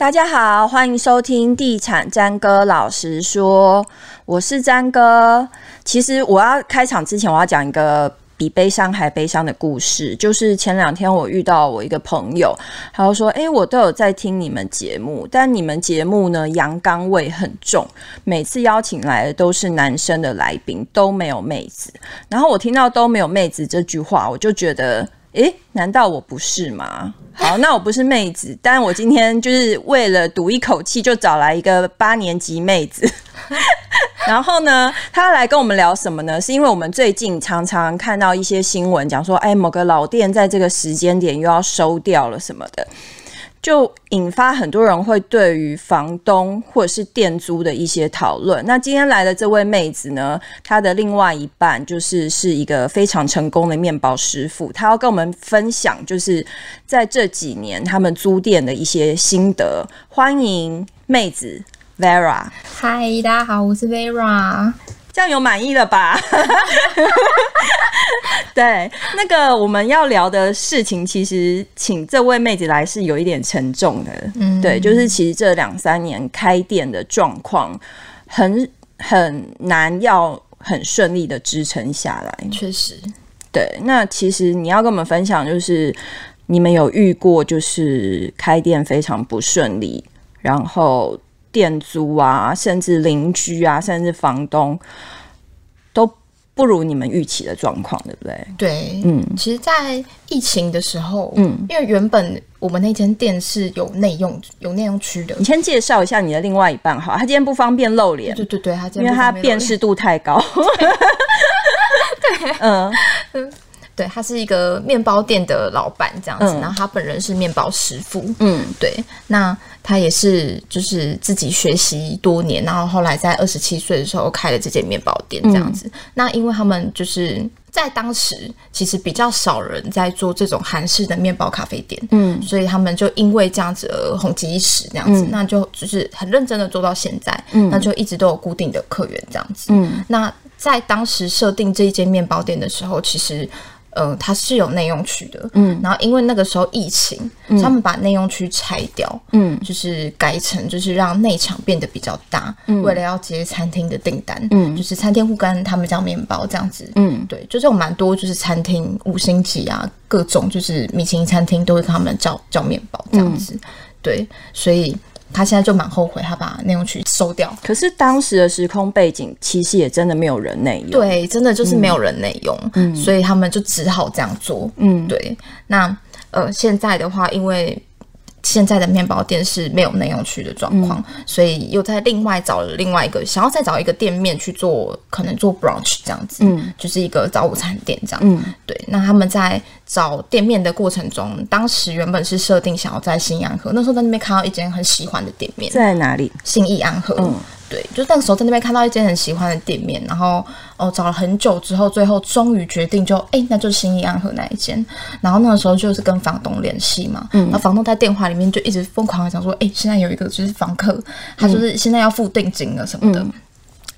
大家好，欢迎收听《地产詹哥老实说》，我是詹哥。其实我要开场之前，我要讲一个比悲伤还悲伤的故事。就是前两天我遇到我一个朋友，他就说：“哎，我都有在听你们节目，但你们节目呢，阳刚味很重，每次邀请来的都是男生的来宾，都没有妹子。”然后我听到“都没有妹子”这句话，我就觉得。诶，难道我不是吗？好，那我不是妹子，但我今天就是为了赌一口气，就找来一个八年级妹子。然后呢，她来跟我们聊什么呢？是因为我们最近常常看到一些新闻，讲说，哎，某个老店在这个时间点又要收掉了什么的。就引发很多人会对于房东或者是店租的一些讨论。那今天来的这位妹子呢，她的另外一半就是是一个非常成功的面包师傅，她要跟我们分享，就是在这几年他们租店的一些心得。欢迎妹子 Vera。嗨，大家好，我是 Vera。这样有满意了吧？对，那个我们要聊的事情，其实请这位妹子来是有一点沉重的。嗯，对，就是其实这两三年开店的状况很很难，要很顺利的支撑下来。确实，对。那其实你要跟我们分享，就是你们有遇过，就是开店非常不顺利，然后。店租啊，甚至邻居啊，甚至房东都不如你们预期的状况，对不对？对，嗯，其实，在疫情的时候，嗯，因为原本我们那间店是有内用、有内用区的。你先介绍一下你的另外一半，好，他今天不方便露脸，对对对，他今天因为他辨识度太高，对，嗯嗯。对，他是一个面包店的老板，这样子。嗯、然后他本人是面包师傅。嗯，对。那他也是就是自己学习多年，然后后来在二十七岁的时候开了这间面包店，这样子。嗯、那因为他们就是在当时其实比较少人在做这种韩式的面包咖啡店，嗯，所以他们就因为这样子而红极一时，这样子。嗯、那就就是很认真的做到现在，嗯，那就一直都有固定的客源，这样子。嗯，那在当时设定这一间面包店的时候，其实。呃，它是有内用区的，嗯，然后因为那个时候疫情，嗯、他们把内用区拆掉，嗯，就是改成就是让内场变得比较大，嗯，为了要接餐厅的订单，嗯，就是餐厅会跟他们叫面包这样子，嗯，对，就这种蛮多就是餐厅五星级啊，各种就是米其林餐厅都会跟他们叫叫面包这样子，嗯、对，所以。他现在就蛮后悔，他把内容区收掉。可是当时的时空背景，其实也真的没有人内用。对，真的就是没有人内用，嗯，所以他们就只好这样做。嗯，对。那呃，现在的话，因为。现在的面包店是没有内用区的状况，嗯、所以又在另外找了另外一个，想要再找一个店面去做，可能做 brunch 这样子，嗯，就是一个早午餐店这样，嗯，对。那他们在找店面的过程中，当时原本是设定想要在信义安河，那时候在那边看到一间很喜欢的店面，在哪里？新义安河。嗯对，就那个时候在那边看到一间很喜欢的店面，然后哦找了很久之后，最后终于决定就哎，那就是新义安和那一间。然后那个时候就是跟房东联系嘛，嗯，然后房东在电话里面就一直疯狂的讲说，哎，现在有一个就是房客，他就是现在要付定金了什么的。嗯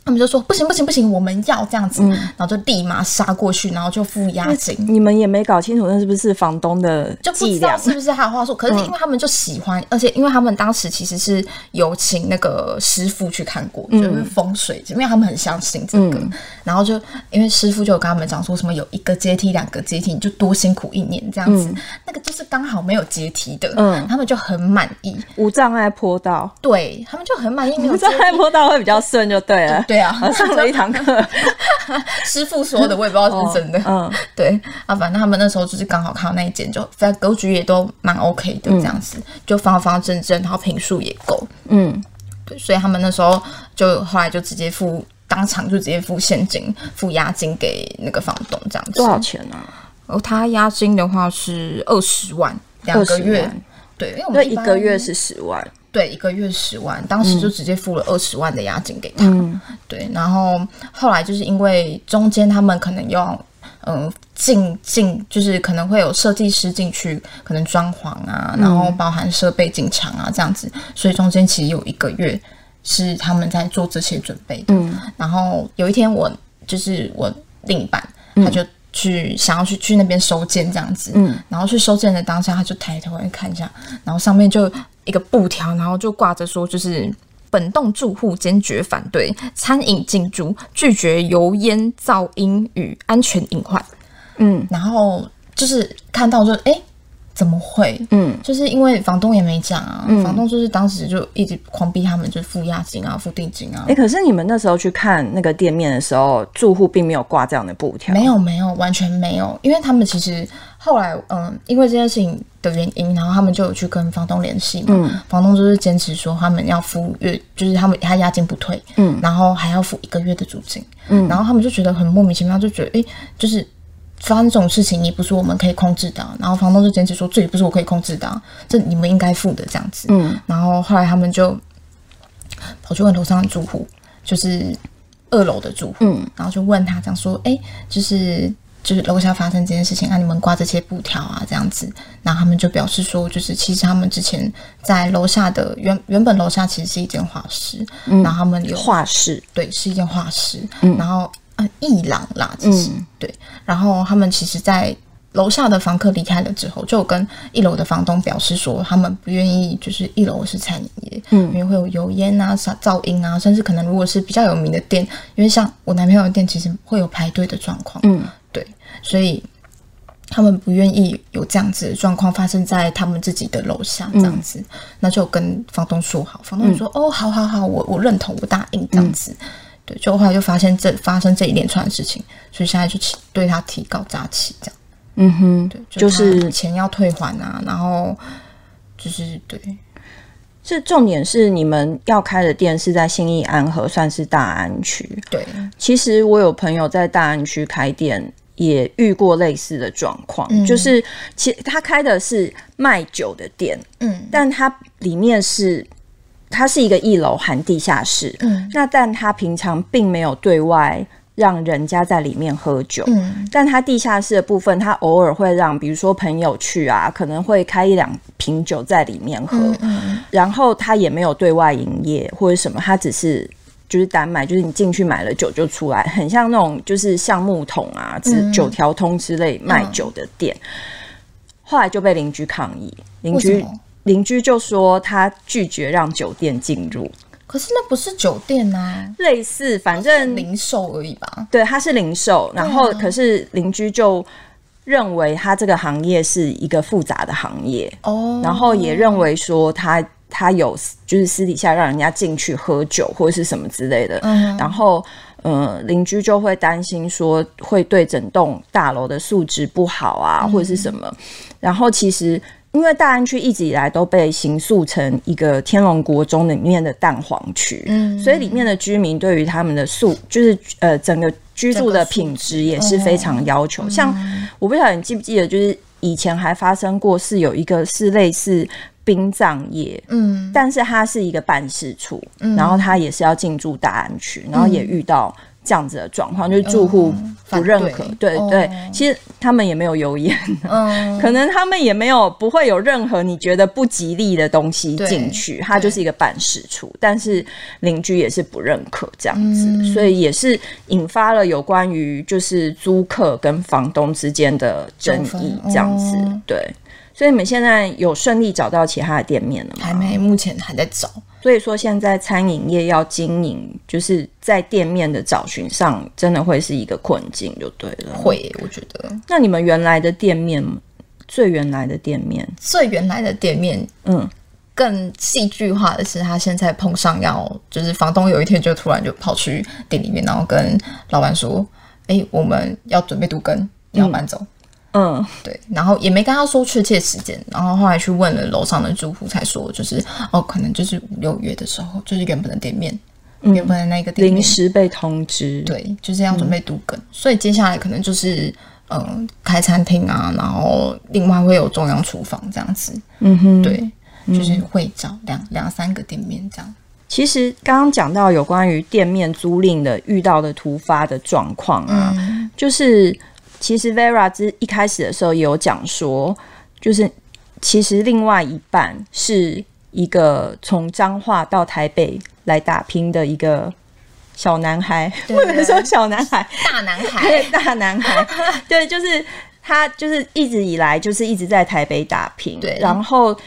他们就说不行不行不行，我们要这样子，嗯、然后就立马杀过去，然后就付押金。你们也没搞清楚那是不是房东的就不知道是不是他的话术？可是因为他们就喜欢，嗯、而且因为他们当时其实是有请那个师傅去看过，嗯、就是风水，因为他们很相信这个。嗯、然后就因为师傅就有跟他们讲说什么有一个阶梯、两个阶梯，你就多辛苦一年这样子。嗯、那个就是刚好没有阶梯的，嗯，他们就很满意。无障碍坡道，对他们就很满意。无障碍坡道会比较顺，就对了。对啊，上了一堂课，师傅说的，我也不知道是不是真的。哦、嗯，对啊，反正他们那时候就是刚好看到那一间，就反正格局也都蛮 OK 的，这样子、嗯、就方方正正，然后平数也够。嗯，对，所以他们那时候就后来就直接付，当场就直接付现金、付押金给那个房东，这样子。多少钱呢、啊？哦，他押金的话是二十万，两个月。对，因为我们一个月是十万。对，一个月十万，当时就直接付了二十万的押金给他。嗯、对，然后后来就是因为中间他们可能要嗯进进，就是可能会有设计师进去，可能装潢啊，然后包含设备进场啊这样子，所以中间其实有一个月是他们在做这些准备的。嗯、然后有一天我就是我另一半，他就去想要去去那边收件这样子，嗯，然后去收件的当下，他就抬头来看一下，然后上面就。一个布条，然后就挂着说，就是本栋住户坚决反对餐饮进驻，拒绝油烟、噪音与安全隐患。嗯，然后就是看到就哎。诶怎么会？嗯，就是因为房东也没讲啊，嗯、房东就是当时就一直狂逼他们，就付押金啊，付定金啊。哎、欸，可是你们那时候去看那个店面的时候，住户并没有挂这样的布条，没有，没有，完全没有。因为他们其实后来，嗯，因为这件事情的原因，然后他们就有去跟房东联系嘛。嗯，房东就是坚持说他们要付月，就是他们他押金不退，嗯，然后还要付一个月的租金，嗯，然后他们就觉得很莫名其妙，就觉得哎、欸，就是。发生这种事情，也不是我们可以控制的。然后房东就坚持说，这也不是我可以控制的，这你们应该付的这样子。嗯，然后后来他们就跑去问楼上的住户，就是二楼的住户，嗯，然后就问他，讲说，哎，就是就是楼下发生这件事情，啊，你们挂这些布条啊，这样子。然后他们就表示说，就是其实他们之前在楼下的原原本楼下其实是一间画室，嗯，然后他们有画室，对，是一间画室，嗯，然后。艺廊啦，其实、嗯、对。然后他们其实，在楼下的房客离开了之后，就跟一楼的房东表示说，他们不愿意，就是一楼是餐饮业，嗯，因为会有油烟啊、噪音啊，甚至可能如果是比较有名的店，因为像我男朋友的店，其实会有排队的状况，嗯，对，所以他们不愿意有这样子的状况发生在他们自己的楼下，这样子，嗯、那就跟房东说好，房东说、嗯、哦，好好好，我我认同，我答应这样子。嗯对，就后来就发现这发生这一连串的事情，所以现在就起对他提高诈欺这样。嗯哼，对，就是钱要退还啊，然后就是对，这重点是你们要开的店是在新义安和，算是大安区。对，其实我有朋友在大安区开店，也遇过类似的状况，嗯、就是其实他开的是卖酒的店，嗯，但他里面是。它是一个一楼含地下室，嗯，那但他平常并没有对外让人家在里面喝酒，嗯，但他地下室的部分，他偶尔会让，比如说朋友去啊，可能会开一两瓶酒在里面喝，嗯，嗯，然后他也没有对外营业或者什么，他只是就是单卖，就是你进去买了酒就出来，很像那种就是橡木桶啊、只酒条通之类卖酒的店，嗯，后来就被邻居抗议，邻居。邻居就说他拒绝让酒店进入，可是那不是酒店呐、啊，类似反正零售而已吧。对，它是零售，然后可是邻居就认为他这个行业是一个复杂的行业哦，然后也认为说他他有就是私底下让人家进去喝酒或者是什么之类的，嗯，然后呃邻居就会担心说会对整栋大楼的素质不好啊，或者是什么，嗯、然后其实。因为大安区一直以来都被形塑成一个天龙国中里面的蛋黄区，嗯，所以里面的居民对于他们的素，就是呃整个居住的品质也是非常要求。像我不晓得你记不记得，就是以前还发生过是有一个是类似殡葬业，嗯，但是它是一个办事处，嗯，然后它也是要进驻大安区，然后也遇到。这样子的状况，就是住户不认可，嗯、对对，其实他们也没有油烟，嗯，可能他们也没有不会有任何你觉得不吉利的东西进去，它就是一个办事处，但是邻居也是不认可这样子，嗯，所以也是引发了有关于就是租客跟房东之间的争议这样子，哦，对。所以你们现在有顺利找到其他的店面了吗？还没，目前还在找。所以说现在餐饮业要经营，就是在店面的找寻上，真的会是一个困境，就对了。会，我觉得。那你们原来的店面，最原来的店面，最原来的店面，嗯，更戏剧化的是，他现在碰上要，就是房东有一天就突然就跑去店里面，然后跟老板说：“哎、欸，我们要准备都更，要搬走。嗯”嗯，对，然后也没跟他说确切时间，然后后来去问了楼上的住户，才说就是哦，可能就是五六月的时候，就是原本的店面，嗯、原本的那个店面临时被通知，对，就是要准备读梗、嗯，所以接下来可能就是嗯、呃、开餐厅啊，然后另外会有中央厨房这样子，嗯哼，对，就是会找两两三个店面这样。其实刚刚讲到有关于店面租赁的遇到的突发的状况啊、嗯，就是。其实 Vera 之一开始的时候也有讲说，就是其实另外一半是一个从彰化到台北来打拼的一个小男孩，不能说小男孩，大男孩，对，大男孩，对，就是他就是一直以来就是一直在台北打拼，对，然后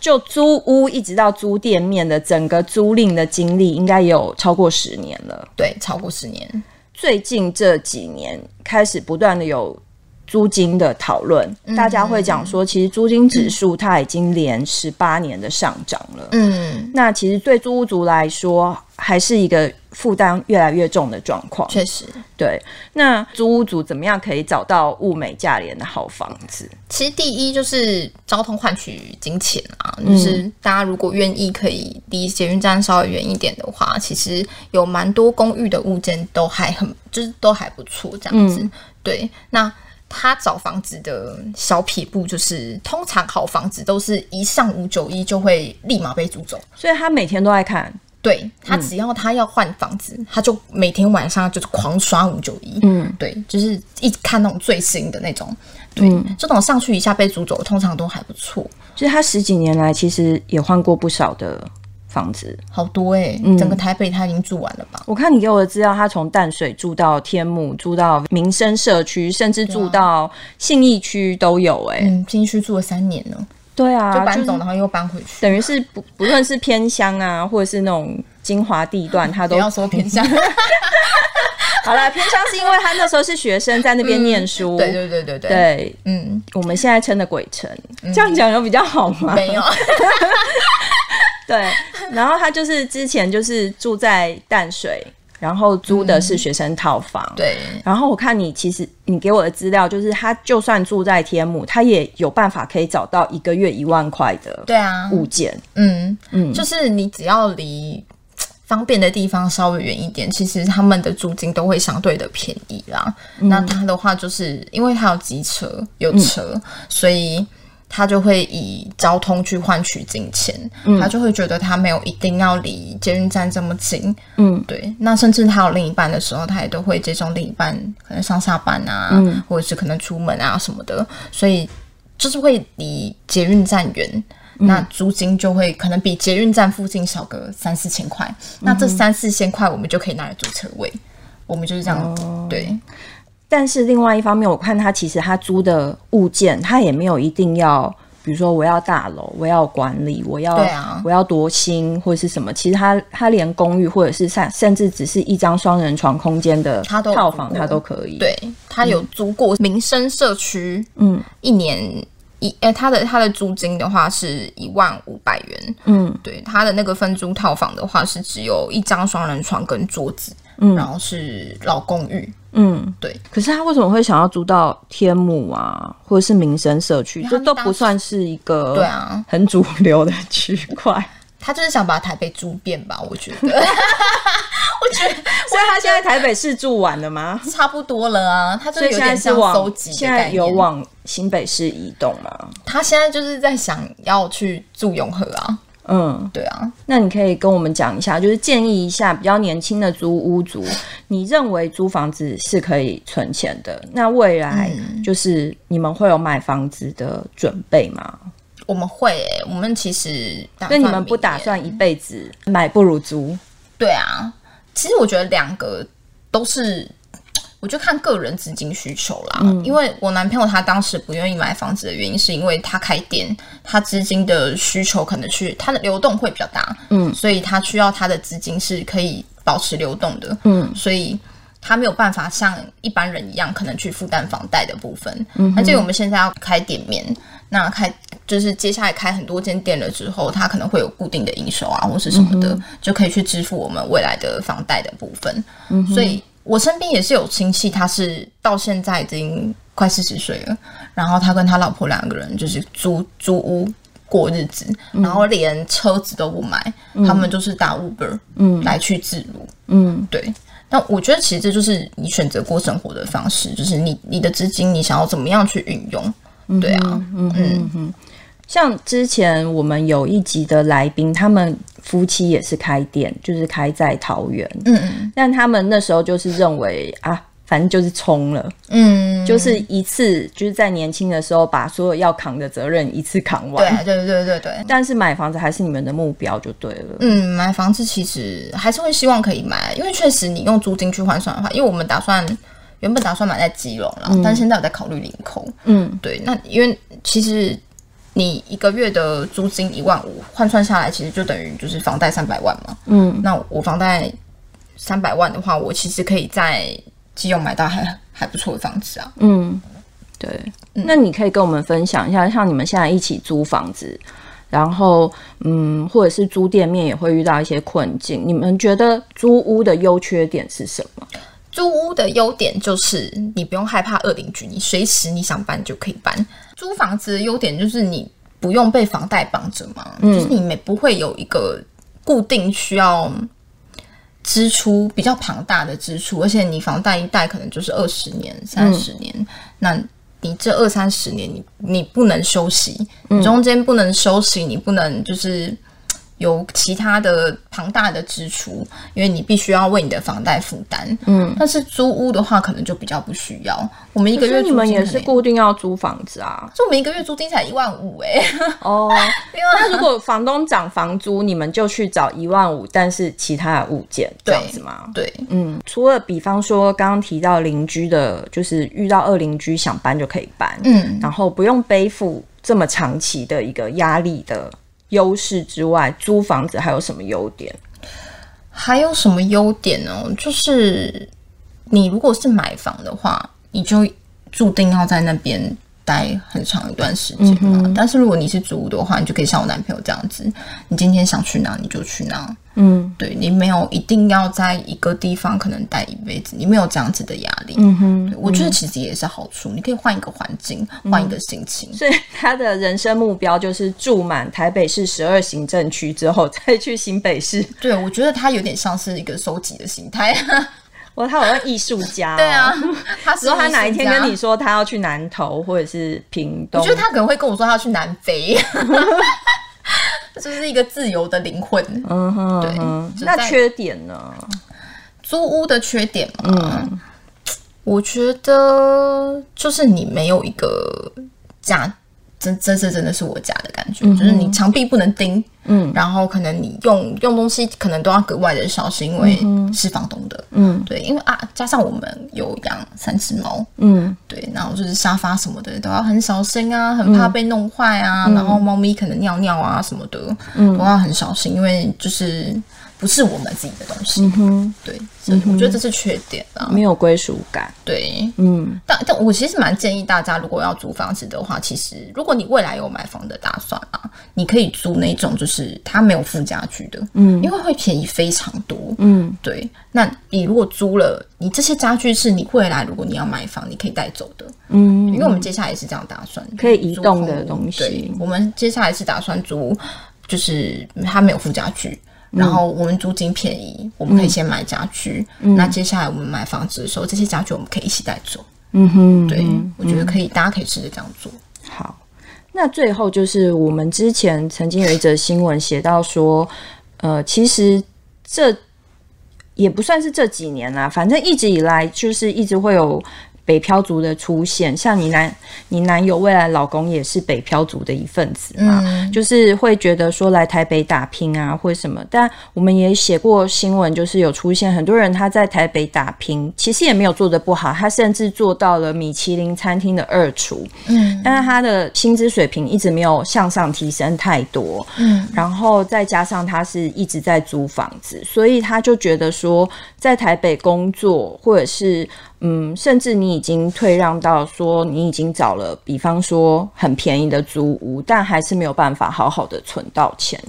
就租屋一直到租店面的整个租赁的经历，应该有超过十年了。对，超过十年。最近这几年开始不断的有租金的讨论，嗯、大家会讲说，其实租金指数它已经连十八年的上涨了。嗯，那其实对租屋族来说，还是一个负担越来越重的状况。确实，对。那租屋族怎么样可以找到物美价廉的好房子？其实第一就是交通换取金钱啊，就是大家如果愿意可以离捷运站稍微远一点的话，其实有蛮多公寓的物件都还很，就是都还不错这样子。嗯、对，那。他找房子的小撇步就是，通常好房子都是一上五九一就会立马被租走，所以他每天都在看。对，他只要他要换房子，嗯、他就每天晚上就是狂刷五九一。嗯，对，就是一直看那种最新的那种。对，嗯、这种上去一下被租走，通常都还不错。就是他十几年来其实也换过不少的。房子好多哎、欸，嗯、整个台北他已经住完了吧？我看你给我的资料，他从淡水住到天母，住到民生社区，甚至住到信义区都有哎、欸。嗯，信义区住了三年了。对啊，就搬走，然后又搬回去，等于是不不论是偏乡啊，或者是那种精华地段，他都不要说偏乡。好了，偏乡是因为他那时候是学生在那边念书。嗯、对对对对对。对，嗯，我们现在称的鬼城，嗯、这样讲有比较好吗？没有。对，然后他就是之前就是住在淡水，然后租的是学生套房。嗯、对，然后我看你其实你给我的资料，就是他就算住在天母，他也有办法可以找到一个月一万块的对啊物件。嗯嗯，就是你只要离方便的地方稍微远一点，其实他们的租金都会相对的便宜啦。嗯、那他的话就是因为他有机车有车，嗯、所以。他就会以交通去换取金钱，嗯、他就会觉得他没有一定要离捷运站这么近，嗯，对。那甚至他有另一半的时候，他也都会接送另一半，可能上下班啊，嗯、或者是可能出门啊什么的，所以就是会离捷运站远，嗯、那租金就会可能比捷运站附近少个三四千块。嗯、那这三四千块，我们就可以拿来租车位，我们就是这样，哦、对。但是另外一方面，我看他其实他租的物件，他也没有一定要，比如说我要大楼，我要管理，我要，啊，我要多新或者是什么。其实他他连公寓或者是甚甚至只是一张双人床空间的套房，他都可以。对，他有租过民生社区，嗯，一年一，哎，他的他的租金的话是一万五百元，嗯，对，他的那个分租套房的话是只有一张双人床跟桌子，嗯，然后是老公寓。嗯，对。可是他为什么会想要租到天母啊，或者是民生社区？这都不算是一个对啊很主流的区块。他就是想把台北租遍吧？我觉得，我觉得，所以他现在台北市住完了吗？差不多了啊。他就有点像收集，现在有往新北市移动吗？他现在就是在想要去住永和啊。嗯，对啊，那你可以跟我们讲一下，就是建议一下比较年轻的租屋族，你认为租房子是可以存钱的？那未来就是你们会有买房子的准备吗？嗯、我们会、欸，我们其实那你们不打算一辈子买不如租？对啊，其实我觉得两个都是。我就看个人资金需求啦，嗯、因为我男朋友他当时不愿意买房子的原因，是因为他开店，他资金的需求可能去他的流动会比较大，嗯，所以他需要他的资金是可以保持流动的，嗯，所以他没有办法像一般人一样可能去负担房贷的部分。嗯哼，那至于我们现在要开店面，那开就是接下来开很多间店了之后，他可能会有固定的营收啊，或是什么的，嗯、就可以去支付我们未来的房贷的部分。嗯，所以。我身边也是有亲戚，他是到现在已经快四十岁了，然后他跟他老婆两个人就是租租屋过日子，嗯、然后连车子都不买，嗯、他们就是打 Uber，嗯，来去自如，嗯，对。那我觉得其实这就是你选择过生活的方式，就是你你的资金你想要怎么样去运用，对啊，嗯嗯。嗯。像之前我们有一集的来宾，他们夫妻也是开店，就是开在桃园。嗯嗯。但他们那时候就是认为啊，反正就是冲了，嗯，就是一次就是在年轻的时候把所有要扛的责任一次扛完。对对对对对。但是买房子还是你们的目标就对了。嗯，买房子其实还是会希望可以买，因为确实你用租金去换算的话，因为我们打算原本打算买在基隆了，嗯、但现在我在考虑林口。嗯，对，那因为其实。你一个月的租金一万五，换算下来其实就等于就是房贷三百万嘛。嗯，那我房贷三百万的话，我其实可以在基隆买到还还不错的房子啊。嗯，对。那你可以跟我们分享一下，像你们现在一起租房子，然后嗯，或者是租店面也会遇到一些困境，你们觉得租屋的优缺点是什么？租屋的优点就是你不用害怕恶邻居，你随时你想搬就可以搬。租房子的优点就是你不用被房贷绑着嘛，嗯、就是你没不会有一个固定需要支出比较庞大的支出，而且你房贷一贷可能就是二十年、三十年，嗯、那你这二三十年你你不能休息，你中间不能休息，你不能就是。有其他的庞大的支出，因为你必须要为你的房贷负担。嗯，但是租屋的话，可能就比较不需要。我们一个月你们也是固定要租房子啊？就我们一个月租金才一万五哎。哦，那如果房东涨房租，你们就去找一万五，但是其他的物件这样子吗？对，嗯，除了比方说刚刚提到邻居的，就是遇到二邻居想搬就可以搬，嗯，然后不用背负这么长期的一个压力的。优势之外，租房子还有什么优点？还有什么优点呢？就是你如果是买房的话，你就注定要在那边。待很长一段时间嘛，嗯、但是如果你是租的话，你就可以像我男朋友这样子，你今天想去哪你就去哪。嗯，对，你没有一定要在一个地方可能待一辈子，你没有这样子的压力。嗯哼，我觉得其实也是好处，你可以换一个环境，换、嗯、一个心情。所以他的人生目标就是住满台北市十二行政区之后再去新北市。对，我觉得他有点像是一个收集的心态。我他好像艺术家、喔，对啊，他说他哪一天跟你说他要去南投或者是屏东，我觉得他可能会跟我说他要去南非，就是一个自由的灵魂。嗯哼，对。那缺点呢？租屋的缺点嘛，嗯，我觉得就是你没有一个家。这这次真的是我家的感觉，嗯、就是你墙壁不能钉，嗯，然后可能你用用东西可能都要格外的小心，因为是房东的，嗯，对，因为啊，加上我们有养三只猫，嗯，对，然后就是沙发什么的都要很小心啊，很怕被弄坏啊，嗯、然后猫咪可能尿尿啊什么的，嗯，都要很小心，因为就是。不是我们自己的东西，嗯、哼。对，所以我觉得这是缺点啊，没有归属感。对，嗯，但但我其实蛮建议大家，如果要租房子的话，其实如果你未来有买房的打算啊，你可以租那种就是它没有附家具的，嗯，因为会便宜非常多，嗯，对。那你如果租了，你这些家具是你未来如果你要买房，你可以带走的，嗯，因为我们接下来也是这样打算，可以移动的东西。对，我们接下来是打算租，就是它没有附家具。然后我们租金便宜，嗯、我们可以先买家具。嗯、那接下来我们买房子的时候，这些家具我们可以一起带走。嗯哼，对，嗯、我觉得可以，大家可以试着这样做。好，那最后就是我们之前曾经有一则新闻写到说，呃，其实这也不算是这几年啦，反正一直以来就是一直会有。北漂族的出现，像你男你男友未来老公也是北漂族的一份子嘛，嗯、就是会觉得说来台北打拼啊，或什么。但我们也写过新闻，就是有出现很多人他在台北打拼，其实也没有做得不好，他甚至做到了米其林餐厅的二厨，嗯，但是他的薪资水平一直没有向上提升太多，嗯，然后再加上他是一直在租房子，所以他就觉得说在台北工作或者是。嗯，甚至你已经退让到说你已经找了，比方说很便宜的租屋，但还是没有办法好好的存到钱。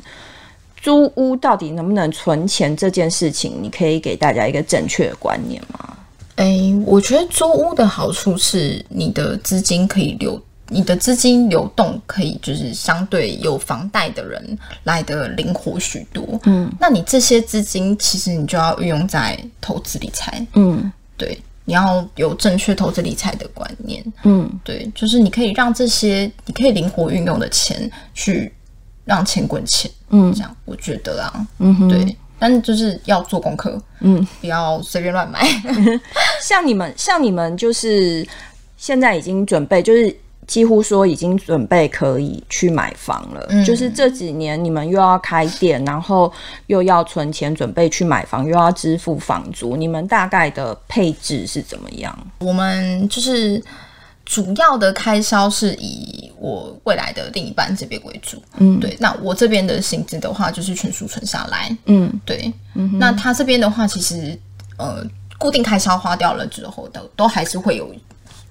租屋到底能不能存钱这件事情，你可以给大家一个正确的观念吗？诶、欸，我觉得租屋的好处是你的资金可以流，你的资金流动可以就是相对有房贷的人来的灵活许多。嗯，那你这些资金其实你就要运用在投资理财。嗯，对。你要有正确投资理财的观念，嗯，对，就是你可以让这些你可以灵活运用的钱去让钱滚钱，嗯，这样我觉得啊，嗯哼，对，但就是要做功课，嗯，不要随便乱买。像你们，像你们就是现在已经准备就是。几乎说已经准备可以去买房了，嗯、就是这几年你们又要开店，然后又要存钱准备去买房，又要支付房租，你们大概的配置是怎么样？我们就是主要的开销是以我未来的另一半这边为主，嗯，对。那我这边的薪资的话，就是全数存下来，嗯，对。嗯，那他这边的话，其实呃，固定开销花掉了之后的，都还是会有。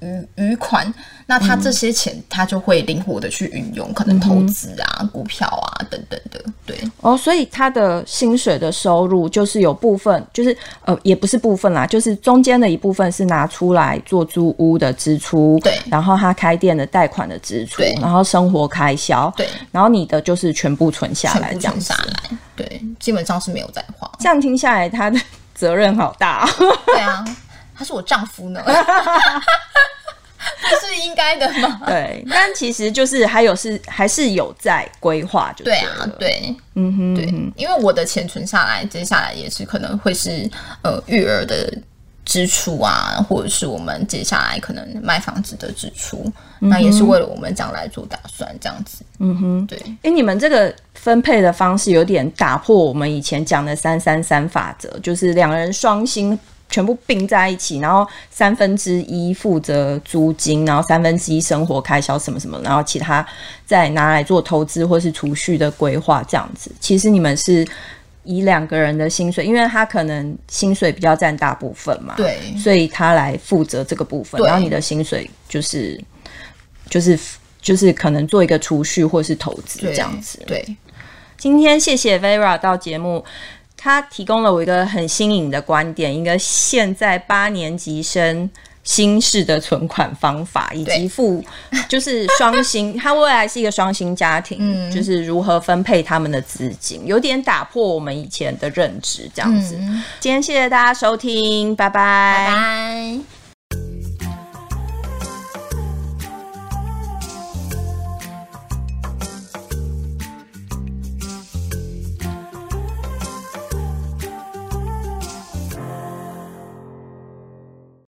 余余款，那他这些钱他就会灵活的去运用，嗯、可能投资啊、股票啊等等的，对。哦，所以他的薪水的收入就是有部分，就是呃，也不是部分啦，就是中间的一部分是拿出来做租屋的支出，对。然后他开店的贷款的支出，对。然后生活开销，对。然后你的就是全部存下来，这样存下来，对，基本上是没有在花。这样听下来，他的 责任好大。对啊。他是我丈夫呢，这是应该的吗？对，但其实就是还有是还是有在规划，就对啊，对，嗯哼，对，因为我的钱存下来，接下来也是可能会是呃育儿的支出啊，或者是我们接下来可能卖房子的支出，嗯、那也是为了我们将来做打算，这样子，嗯哼，对。哎，你们这个分配的方式有点打破我们以前讲的三三三法则，就是两人双薪。全部并在一起，然后三分之一负责租金，然后三分之一生活开销什么什么，然后其他再拿来做投资或是储蓄的规划，这样子。其实你们是以两个人的薪水，因为他可能薪水比较占大部分嘛，对，所以他来负责这个部分，然后你的薪水就是就是就是可能做一个储蓄或是投资这样子。对，对，今天谢谢 Vera 到节目。他提供了我一个很新颖的观点，一个现在八年级生新式的存款方法，以及付就是双薪，他未来是一个双薪家庭，嗯，就是如何分配他们的资金，有点打破我们以前的认知，这样子。嗯、今天谢谢大家收听，拜拜。拜拜。